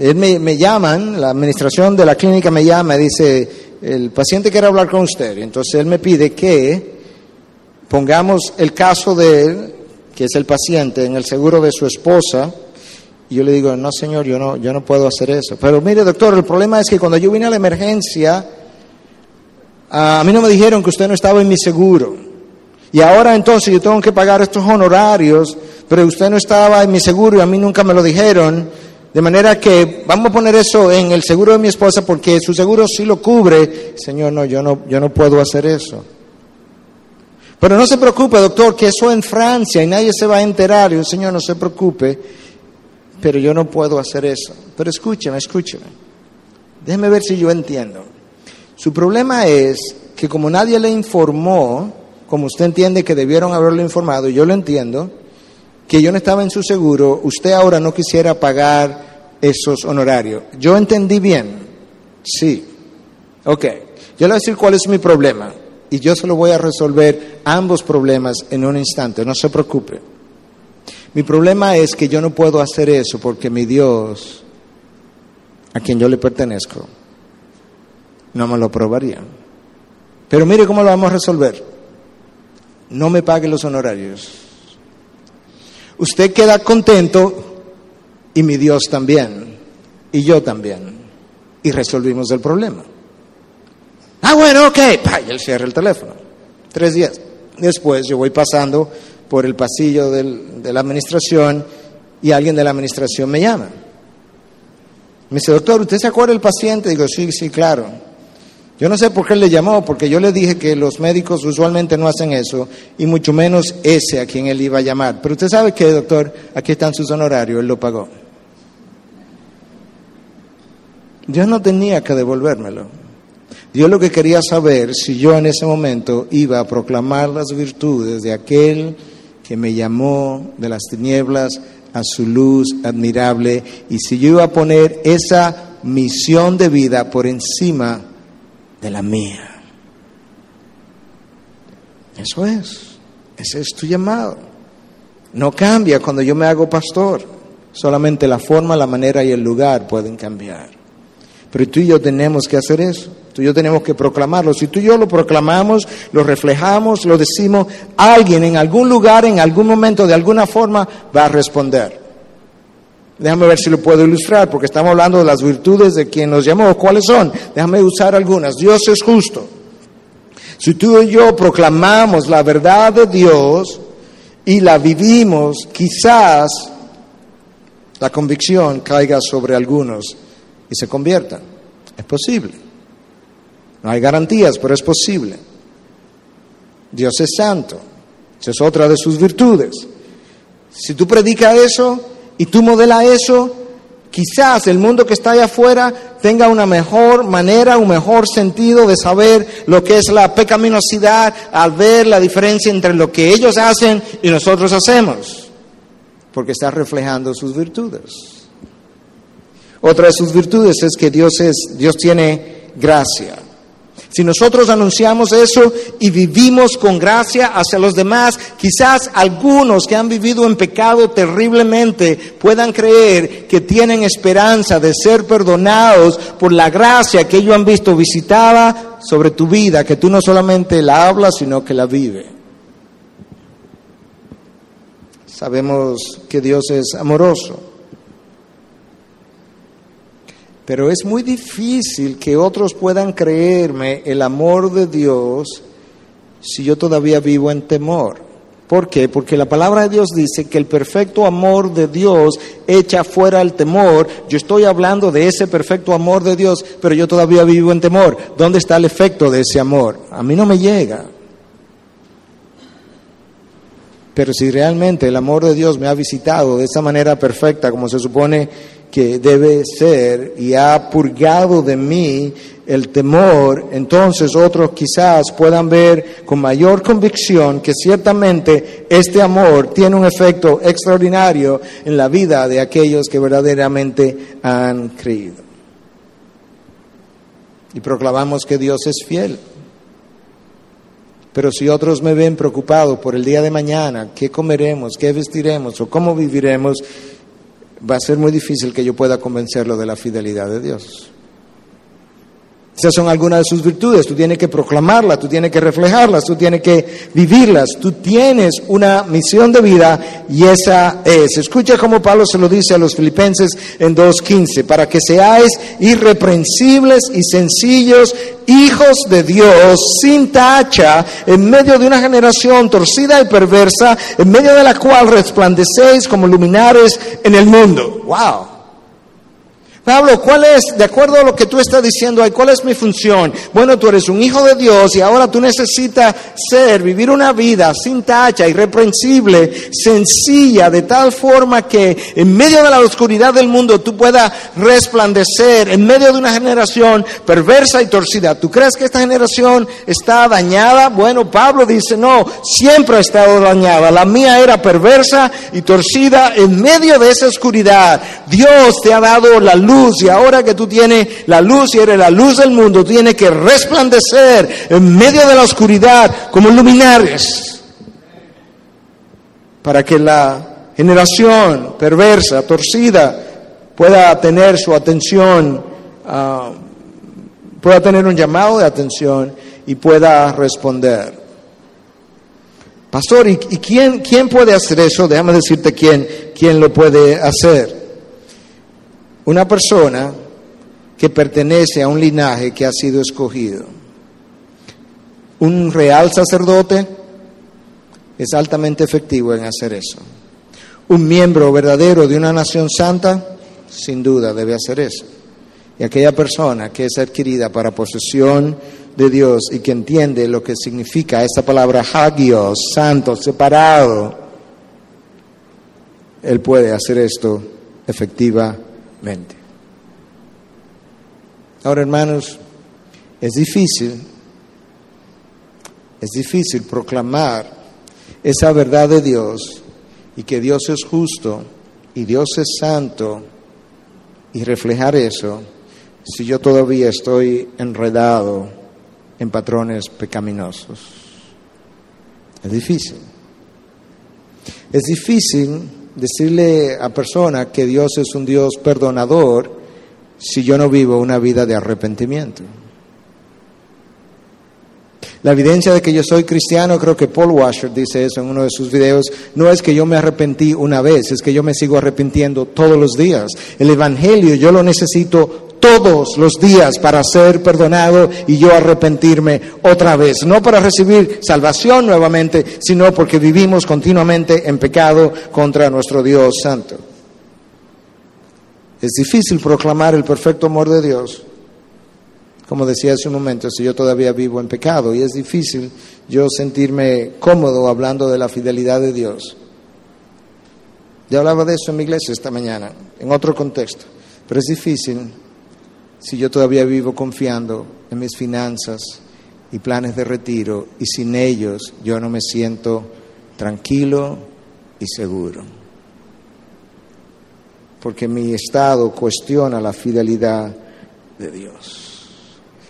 él me, me, llaman, la administración de la clínica me llama y dice, el paciente quiere hablar con usted. Entonces él me pide que pongamos el caso de él, que es el paciente, en el seguro de su esposa. Y yo le digo, no señor, yo no, yo no puedo hacer eso. Pero mire doctor, el problema es que cuando yo vine a la emergencia, a mí no me dijeron que usted no estaba en mi seguro. Y ahora entonces yo tengo que pagar estos honorarios pero usted no estaba en mi seguro y a mí nunca me lo dijeron. De manera que vamos a poner eso en el seguro de mi esposa porque su seguro sí lo cubre. Señor, no, yo no, yo no puedo hacer eso. Pero no se preocupe, doctor, que eso en Francia y nadie se va a enterar. Y el Señor, no se preocupe, pero yo no puedo hacer eso. Pero escúcheme, escúcheme. Déjeme ver si yo entiendo. Su problema es que como nadie le informó, como usted entiende que debieron haberlo informado, yo lo entiendo, que yo no estaba en su seguro, usted ahora no quisiera pagar esos honorarios. ¿Yo entendí bien? Sí. Ok. Yo le voy a decir cuál es mi problema y yo se lo voy a resolver ambos problemas en un instante, no se preocupe. Mi problema es que yo no puedo hacer eso porque mi Dios, a quien yo le pertenezco, no me lo aprobaría. Pero mire cómo lo vamos a resolver. No me pague los honorarios usted queda contento y mi Dios también, y yo también, y resolvimos el problema. Ah, bueno, ok, y él cierra el teléfono. Tres días después yo voy pasando por el pasillo del, de la administración y alguien de la administración me llama. Me dice, doctor, ¿usted se acuerda del paciente? Digo, sí, sí, claro. Yo no sé por qué le llamó, porque yo le dije que los médicos usualmente no hacen eso, y mucho menos ese a quien él iba a llamar. Pero usted sabe que, doctor, aquí están sus honorarios, él lo pagó. Dios no tenía que devolvérmelo. Dios lo que quería saber si yo en ese momento iba a proclamar las virtudes de aquel que me llamó de las tinieblas a su luz admirable y si yo iba a poner esa misión de vida por encima de la mía. Eso es, ese es tu llamado. No cambia cuando yo me hago pastor, solamente la forma, la manera y el lugar pueden cambiar. Pero tú y yo tenemos que hacer eso. Tú y yo tenemos que proclamarlo. Si tú y yo lo proclamamos, lo reflejamos, lo decimos, alguien en algún lugar, en algún momento, de alguna forma, va a responder. Déjame ver si lo puedo ilustrar, porque estamos hablando de las virtudes de quien nos llamó. ¿Cuáles son? Déjame usar algunas. Dios es justo. Si tú y yo proclamamos la verdad de Dios y la vivimos, quizás la convicción caiga sobre algunos y se conviertan. Es posible. No hay garantías, pero es posible. Dios es santo. Esa es otra de sus virtudes. Si tú predicas eso y tú modelas eso, quizás el mundo que está allá afuera tenga una mejor manera, un mejor sentido de saber lo que es la pecaminosidad al ver la diferencia entre lo que ellos hacen y nosotros hacemos, porque está reflejando sus virtudes. Otra de sus virtudes es que Dios es Dios tiene gracia. Si nosotros anunciamos eso y vivimos con gracia hacia los demás, quizás algunos que han vivido en pecado terriblemente puedan creer que tienen esperanza de ser perdonados por la gracia que ellos han visto visitada sobre tu vida, que tú no solamente la hablas, sino que la vives. Sabemos que Dios es amoroso. Pero es muy difícil que otros puedan creerme el amor de Dios si yo todavía vivo en temor. ¿Por qué? Porque la palabra de Dios dice que el perfecto amor de Dios echa fuera el temor. Yo estoy hablando de ese perfecto amor de Dios, pero yo todavía vivo en temor. ¿Dónde está el efecto de ese amor? A mí no me llega. Pero si realmente el amor de Dios me ha visitado de esa manera perfecta, como se supone que debe ser y ha purgado de mí el temor, entonces otros quizás puedan ver con mayor convicción que ciertamente este amor tiene un efecto extraordinario en la vida de aquellos que verdaderamente han creído. Y proclamamos que Dios es fiel. Pero si otros me ven preocupado por el día de mañana, qué comeremos, qué vestiremos o cómo viviremos, va a ser muy difícil que yo pueda convencerlo de la fidelidad de Dios. Esas son algunas de sus virtudes. Tú tienes que proclamarlas, tú tienes que reflejarlas, tú tienes que vivirlas. Tú tienes una misión de vida y esa es. Escucha cómo Pablo se lo dice a los filipenses en 2.15, para que seáis irreprensibles y sencillos, hijos de Dios, sin tacha, en medio de una generación torcida y perversa, en medio de la cual resplandecéis como luminares en el mundo. ¡Wow! Pablo, ¿cuál es, de acuerdo a lo que tú estás diciendo cuál es mi función? Bueno, tú eres un hijo de Dios y ahora tú necesitas ser, vivir una vida sin tacha, irreprensible, sencilla, de tal forma que en medio de la oscuridad del mundo tú puedas resplandecer, en medio de una generación perversa y torcida. ¿Tú crees que esta generación está dañada? Bueno, Pablo dice, no, siempre ha estado dañada. La mía era perversa y torcida en medio de esa oscuridad. Dios te ha dado la luz y ahora que tú tienes la luz y eres la luz del mundo, tienes que resplandecer en medio de la oscuridad como luminares para que la generación perversa, torcida, pueda tener su atención, ah, pueda tener un llamado de atención y pueda responder. Pastor, ¿y, quién, quién, puede hacer eso? Déjame decirte quién, quién lo puede hacer una persona que pertenece a un linaje que ha sido escogido. Un real sacerdote es altamente efectivo en hacer eso. Un miembro verdadero de una nación santa, sin duda, debe hacer eso. Y aquella persona que es adquirida para posesión de Dios y que entiende lo que significa esta palabra hagios, santo, separado, él puede hacer esto Ahora, hermanos, es difícil, es difícil proclamar esa verdad de Dios y que Dios es justo y Dios es santo y reflejar eso si yo todavía estoy enredado en patrones pecaminosos? Es difícil. Es difícil decirle a persona que Dios es un Dios perdonador si yo no vivo una vida de arrepentimiento. La evidencia de que yo soy cristiano, creo que Paul Washer dice eso en uno de sus videos, no es que yo me arrepentí una vez, es que yo me sigo arrepintiendo todos los días. El Evangelio yo lo necesito todos los días para ser perdonado y yo arrepentirme otra vez. No para recibir salvación nuevamente, sino porque vivimos continuamente en pecado contra nuestro Dios Santo. Es difícil proclamar el perfecto amor de Dios, como decía hace un momento, si yo todavía vivo en pecado y es difícil yo sentirme cómodo hablando de la fidelidad de Dios. Ya hablaba de eso en mi iglesia esta mañana, en otro contexto, pero es difícil si yo todavía vivo confiando en mis finanzas y planes de retiro y sin ellos yo no me siento tranquilo y seguro. Porque mi estado cuestiona la fidelidad de Dios.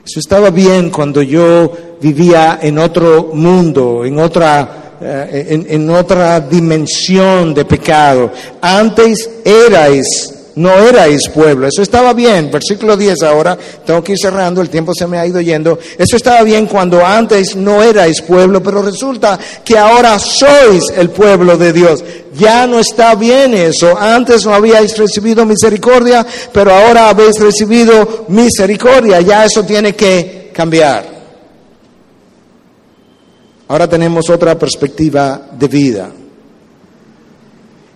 Eso estaba bien cuando yo vivía en otro mundo, en otra, eh, en, en otra dimensión de pecado. Antes erais no erais pueblo. Eso estaba bien. Versículo 10 ahora, tengo que ir cerrando, el tiempo se me ha ido yendo. Eso estaba bien cuando antes no erais pueblo, pero resulta que ahora sois el pueblo de Dios. Ya no está bien eso. Antes no habíais recibido misericordia, pero ahora habéis recibido misericordia. Ya eso tiene que cambiar. Ahora tenemos otra perspectiva de vida.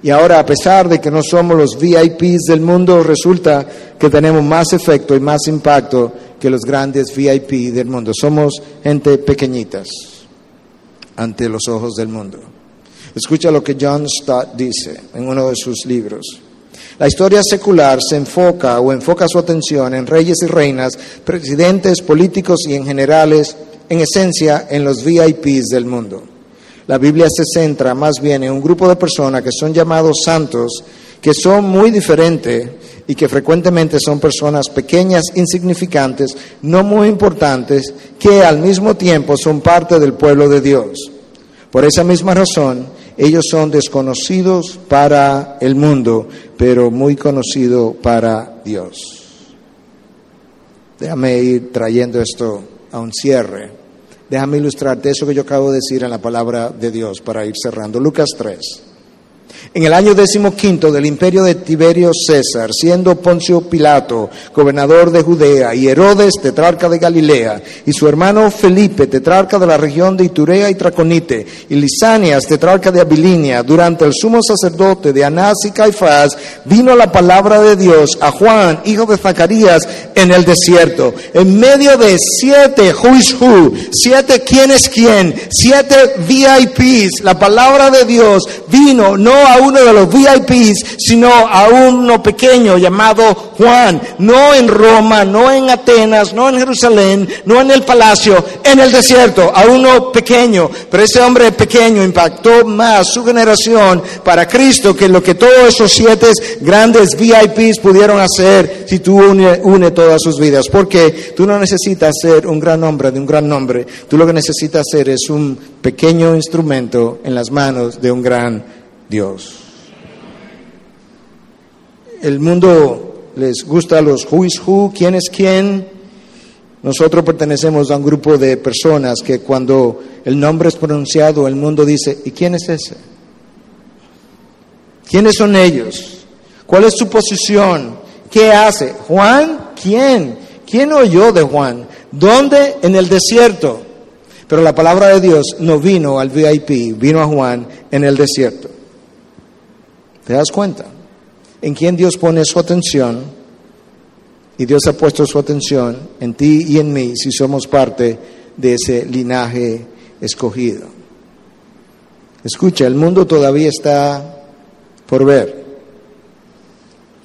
Y ahora, a pesar de que no somos los VIPs del mundo, resulta que tenemos más efecto y más impacto que los grandes VIP del mundo. Somos gente pequeñitas ante los ojos del mundo. Escucha lo que John Stott dice en uno de sus libros. La historia secular se enfoca o enfoca su atención en reyes y reinas, presidentes, políticos y en generales, en esencia, en los VIPs del mundo. La Biblia se centra más bien en un grupo de personas que son llamados santos, que son muy diferentes y que frecuentemente son personas pequeñas, insignificantes, no muy importantes, que al mismo tiempo son parte del pueblo de Dios. Por esa misma razón, ellos son desconocidos para el mundo, pero muy conocidos para Dios. Déjame ir trayendo esto a un cierre. Déjame ilustrarte eso que yo acabo de decir en la palabra de Dios para ir cerrando. Lucas 3. En el año decimoquinto del imperio de Tiberio César, siendo Poncio Pilato gobernador de Judea y Herodes tetrarca de Galilea y su hermano Felipe tetrarca de la región de Iturea y Traconite y Lisanias tetrarca de Abilinia, durante el sumo sacerdote de Anás y Caifás, vino la palabra de Dios a Juan, hijo de Zacarías, en el desierto, en medio de siete who's who, siete quién es quién, siete VIPs, la palabra de Dios vino no a uno de los VIPs, sino a uno pequeño llamado Juan, no en Roma, no en Atenas, no en Jerusalén, no en el palacio, en el desierto, a uno pequeño. Pero ese hombre pequeño impactó más su generación para Cristo que lo que todos esos siete grandes VIPs pudieron hacer si tú une, une todas sus vidas. Porque tú no necesitas ser un gran hombre de un gran nombre, tú lo que necesitas ser es un pequeño instrumento en las manos de un gran Dios. El mundo les gusta los who is who, quién es quién. Nosotros pertenecemos a un grupo de personas que cuando el nombre es pronunciado, el mundo dice, ¿y quién es ese? ¿Quiénes son ellos? ¿Cuál es su posición? ¿Qué hace? ¿Juan? ¿Quién? ¿Quién oyó de Juan? ¿Dónde? En el desierto. Pero la palabra de Dios no vino al VIP, vino a Juan en el desierto. ¿Te das cuenta? En quién Dios pone su atención y Dios ha puesto su atención en ti y en mí si somos parte de ese linaje escogido. Escucha, el mundo todavía está por ver.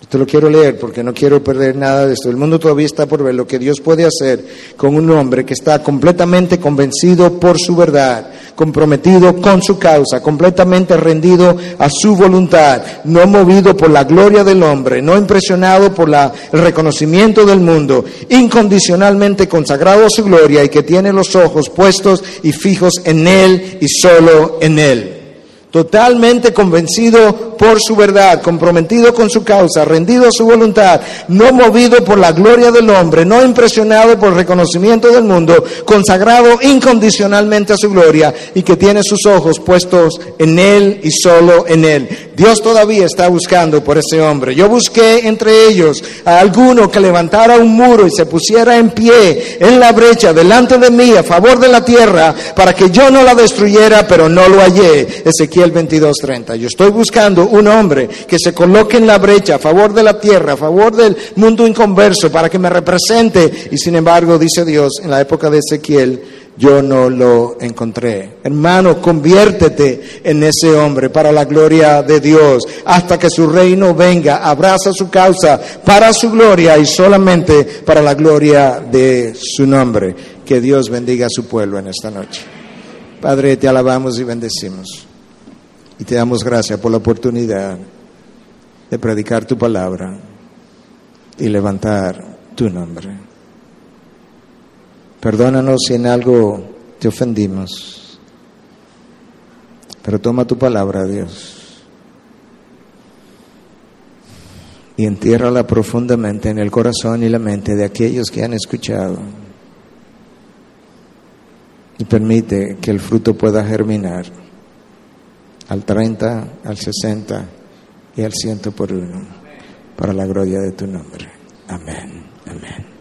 Te lo quiero leer porque no quiero perder nada de esto. El mundo todavía está por ver lo que Dios puede hacer con un hombre que está completamente convencido por su verdad, comprometido con su causa, completamente rendido a su voluntad, no movido por la gloria del hombre, no impresionado por la, el reconocimiento del mundo, incondicionalmente consagrado a su gloria y que tiene los ojos puestos y fijos en Él y solo en Él totalmente convencido por su verdad, comprometido con su causa, rendido a su voluntad, no movido por la gloria del hombre, no impresionado por el reconocimiento del mundo, consagrado incondicionalmente a su gloria y que tiene sus ojos puestos en Él y solo en Él. Dios todavía está buscando por ese hombre. Yo busqué entre ellos a alguno que levantara un muro y se pusiera en pie en la brecha delante de mí a favor de la tierra para que yo no la destruyera, pero no lo hallé. Ezequiel el 22:30. Yo estoy buscando un hombre que se coloque en la brecha a favor de la tierra, a favor del mundo inconverso, para que me represente. Y sin embargo, dice Dios, en la época de Ezequiel, yo no lo encontré. Hermano, conviértete en ese hombre para la gloria de Dios, hasta que su reino venga, abraza su causa para su gloria y solamente para la gloria de su nombre. Que Dios bendiga a su pueblo en esta noche. Padre, te alabamos y bendecimos. Y te damos gracias por la oportunidad de predicar tu palabra y levantar tu nombre. Perdónanos si en algo te ofendimos, pero toma tu palabra, Dios, y entiérrala profundamente en el corazón y la mente de aquellos que han escuchado y permite que el fruto pueda germinar al 30, al 60 y al ciento por uno, para la gloria de tu nombre. Amén, amén.